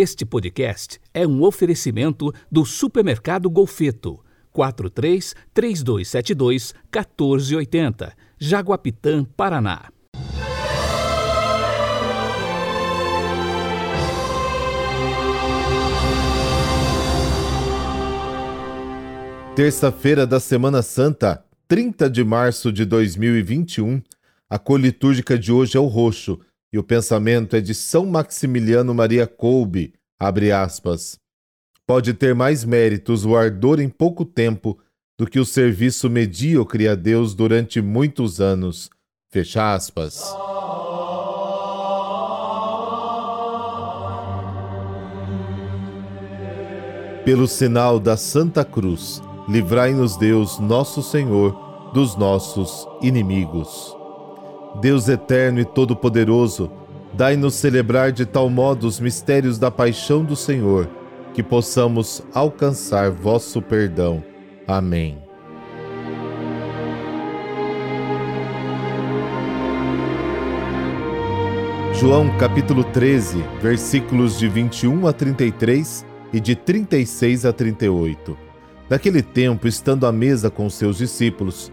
Este podcast é um oferecimento do Supermercado Golfeto. 43 3272 1480, Jaguapitã, Paraná. Terça-feira da Semana Santa, 30 de março de 2021. A cor litúrgica de hoje é o roxo e o pensamento é de São Maximiliano Maria Kolbe, abre aspas. Pode ter mais méritos o ardor em pouco tempo do que o serviço medíocre a Deus durante muitos anos. Fecha aspas. Pelo sinal da Santa Cruz, livrai-nos Deus, nosso Senhor, dos nossos inimigos. Deus eterno e todo-poderoso, dai-nos celebrar de tal modo os mistérios da paixão do Senhor, que possamos alcançar vosso perdão. Amém. João capítulo 13, versículos de 21 a 33 e de 36 a 38. Naquele tempo, estando à mesa com seus discípulos,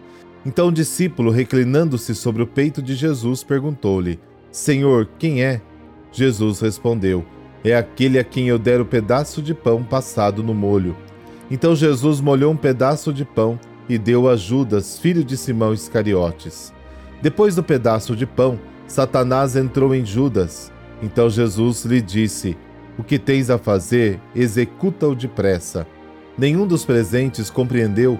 Então o discípulo, reclinando-se sobre o peito de Jesus, perguntou-lhe: Senhor, quem é? Jesus respondeu: É aquele a quem eu der o pedaço de pão passado no molho. Então Jesus molhou um pedaço de pão e deu a Judas, filho de Simão Iscariotes. Depois do pedaço de pão, Satanás entrou em Judas. Então Jesus lhe disse: O que tens a fazer, executa-o depressa. Nenhum dos presentes compreendeu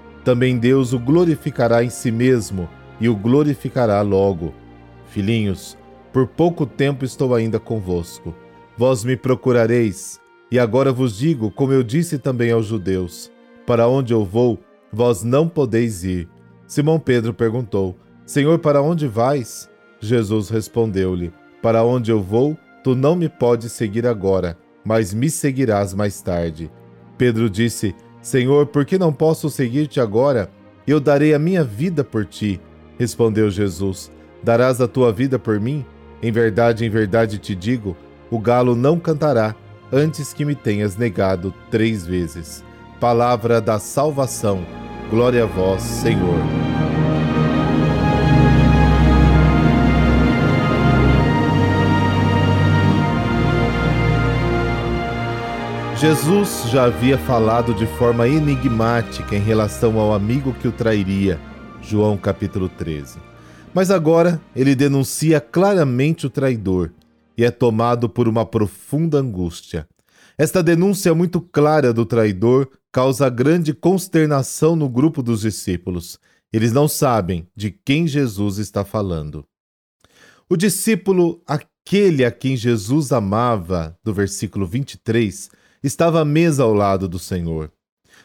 também Deus o glorificará em si mesmo e o glorificará logo. Filhinhos, por pouco tempo estou ainda convosco. Vós me procurareis, e agora vos digo, como eu disse também aos judeus: Para onde eu vou, vós não podeis ir. Simão Pedro perguntou: Senhor, para onde vais? Jesus respondeu-lhe: Para onde eu vou, tu não me podes seguir agora, mas me seguirás mais tarde. Pedro disse: Senhor, por que não posso seguir-te agora? Eu darei a minha vida por ti. Respondeu Jesus: Darás a tua vida por mim? Em verdade, em verdade te digo: o galo não cantará antes que me tenhas negado três vezes. Palavra da salvação. Glória a vós, Senhor. Jesus já havia falado de forma enigmática em relação ao amigo que o trairia, João capítulo 13. Mas agora ele denuncia claramente o traidor e é tomado por uma profunda angústia. Esta denúncia muito clara do traidor causa grande consternação no grupo dos discípulos. Eles não sabem de quem Jesus está falando. O discípulo, aquele a quem Jesus amava, do versículo 23, estava à mesa ao lado do Senhor.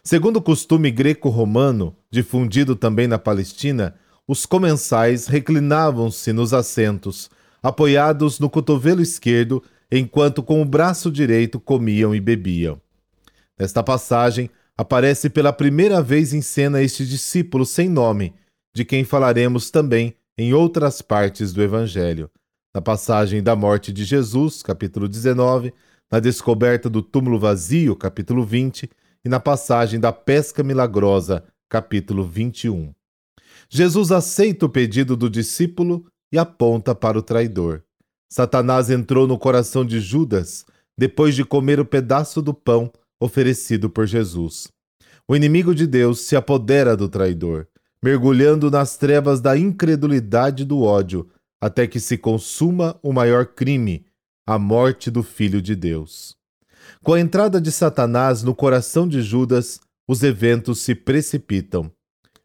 Segundo o costume greco-romano, difundido também na Palestina, os comensais reclinavam-se nos assentos, apoiados no cotovelo esquerdo, enquanto com o braço direito comiam e bebiam. Nesta passagem, aparece pela primeira vez em cena este discípulo sem nome, de quem falaremos também em outras partes do Evangelho. Na passagem da morte de Jesus, capítulo 19, na descoberta do túmulo vazio, capítulo 20, e na passagem da pesca milagrosa, capítulo 21. Jesus aceita o pedido do discípulo e aponta para o traidor. Satanás entrou no coração de Judas depois de comer o pedaço do pão oferecido por Jesus. O inimigo de Deus se apodera do traidor, mergulhando nas trevas da incredulidade e do ódio, até que se consuma o maior crime, a morte do Filho de Deus. Com a entrada de Satanás no coração de Judas, os eventos se precipitam.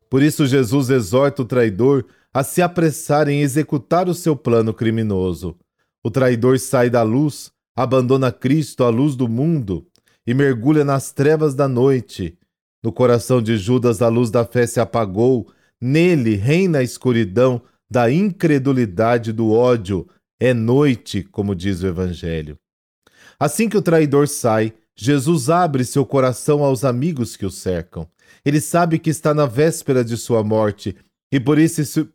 Por isso, Jesus exorta o traidor a se apressar em executar o seu plano criminoso. O traidor sai da luz, abandona Cristo, a luz do mundo, e mergulha nas trevas da noite. No coração de Judas, a luz da fé se apagou, nele reina a escuridão da incredulidade do ódio. É noite, como diz o Evangelho. Assim que o traidor sai, Jesus abre seu coração aos amigos que o cercam. Ele sabe que está na véspera de sua morte e por isso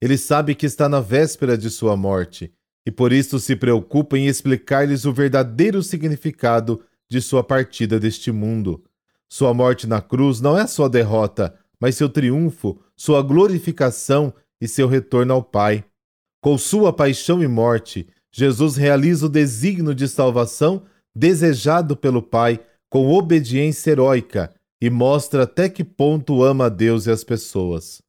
ele sabe que está na véspera de sua morte e por isso se preocupa em explicar-lhes o verdadeiro significado de sua partida deste mundo. Sua morte na cruz não é sua derrota, mas seu triunfo, sua glorificação e seu retorno ao Pai. Com sua paixão e morte, Jesus realiza o desígnio de salvação desejado pelo Pai com obediência heróica e mostra até que ponto ama a Deus e as pessoas.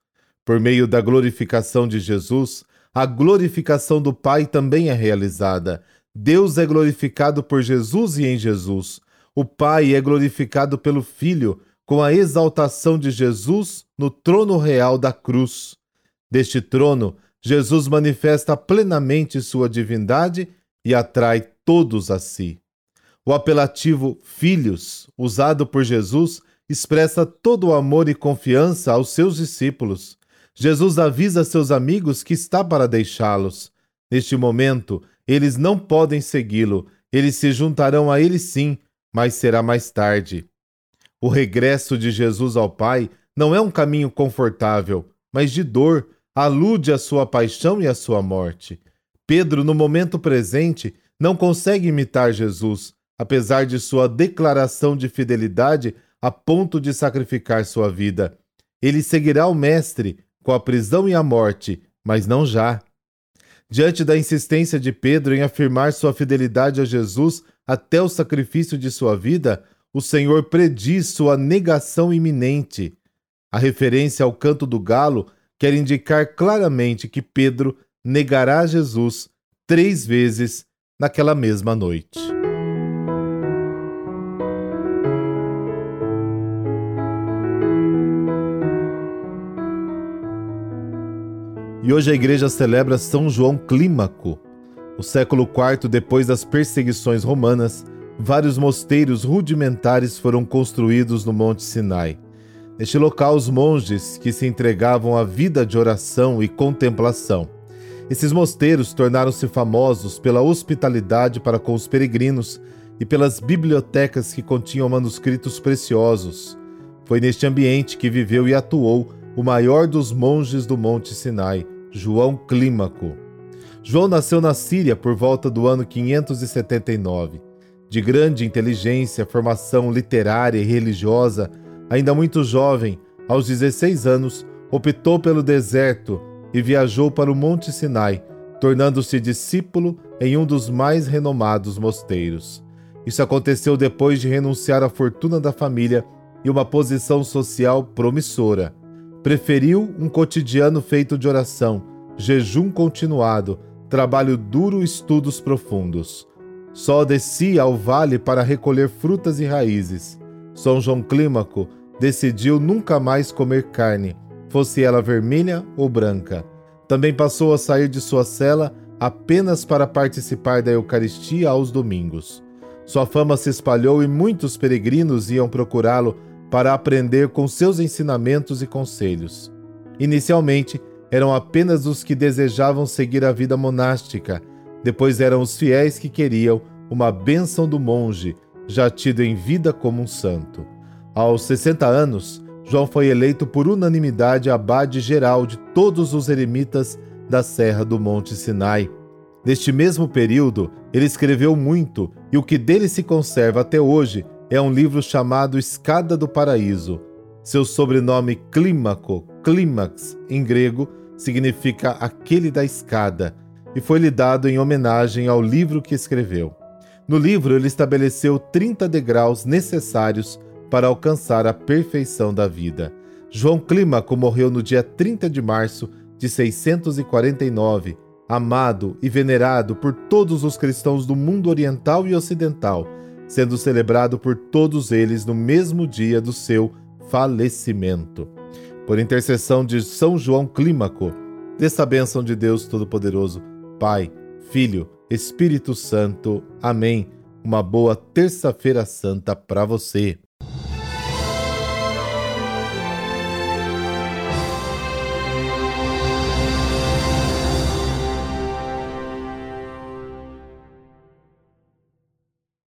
Por meio da glorificação de Jesus, a glorificação do Pai também é realizada. Deus é glorificado por Jesus e em Jesus. O Pai é glorificado pelo Filho, com a exaltação de Jesus no trono real da cruz. Deste trono, Jesus manifesta plenamente sua divindade e atrai todos a si. O apelativo filhos, usado por Jesus, expressa todo o amor e confiança aos seus discípulos. Jesus avisa seus amigos que está para deixá-los. Neste momento, eles não podem segui-lo, eles se juntarão a ele sim, mas será mais tarde. O regresso de Jesus ao Pai não é um caminho confortável, mas de dor, alude à sua paixão e à sua morte. Pedro, no momento presente, não consegue imitar Jesus, apesar de sua declaração de fidelidade a ponto de sacrificar sua vida. Ele seguirá o Mestre com a prisão e a morte, mas não já. Diante da insistência de Pedro em afirmar sua fidelidade a Jesus até o sacrifício de sua vida, o Senhor prediz sua negação iminente. A referência ao canto do galo quer indicar claramente que Pedro negará Jesus três vezes naquela mesma noite. E hoje a igreja celebra São João Clímaco. No século IV, depois das perseguições romanas, vários mosteiros rudimentares foram construídos no Monte Sinai. Neste local, os monges que se entregavam à vida de oração e contemplação. Esses mosteiros tornaram-se famosos pela hospitalidade para com os peregrinos e pelas bibliotecas que continham manuscritos preciosos. Foi neste ambiente que viveu e atuou o maior dos monges do Monte Sinai, João Clímaco. João nasceu na Síria por volta do ano 579. De grande inteligência, formação literária e religiosa, Ainda muito jovem, aos 16 anos, optou pelo deserto e viajou para o Monte Sinai, tornando-se discípulo em um dos mais renomados mosteiros. Isso aconteceu depois de renunciar à fortuna da família e uma posição social promissora. Preferiu um cotidiano feito de oração, jejum continuado, trabalho duro e estudos profundos. Só descia ao vale para recolher frutas e raízes. São João Clímaco decidiu nunca mais comer carne, fosse ela vermelha ou branca. Também passou a sair de sua cela apenas para participar da Eucaristia aos domingos. Sua fama se espalhou e muitos peregrinos iam procurá-lo para aprender com seus ensinamentos e conselhos. Inicialmente, eram apenas os que desejavam seguir a vida monástica, depois eram os fiéis que queriam uma bênção do monge, já tido em vida como um santo. Aos 60 anos, João foi eleito por unanimidade abade geral de todos os eremitas da Serra do Monte Sinai. Neste mesmo período, ele escreveu muito, e o que dele se conserva até hoje é um livro chamado Escada do Paraíso. Seu sobrenome Clímaco, clímax, em grego, significa aquele da escada, e foi lhe dado em homenagem ao livro que escreveu. No livro, ele estabeleceu 30 degraus necessários para alcançar a perfeição da vida. João Clímaco morreu no dia 30 de março de 649, amado e venerado por todos os cristãos do mundo oriental e ocidental, sendo celebrado por todos eles no mesmo dia do seu falecimento. Por intercessão de São João Clímaco, dessa bênção de Deus Todo-Poderoso, Pai, Filho, Espírito Santo. Amém. Uma boa terça-feira santa para você.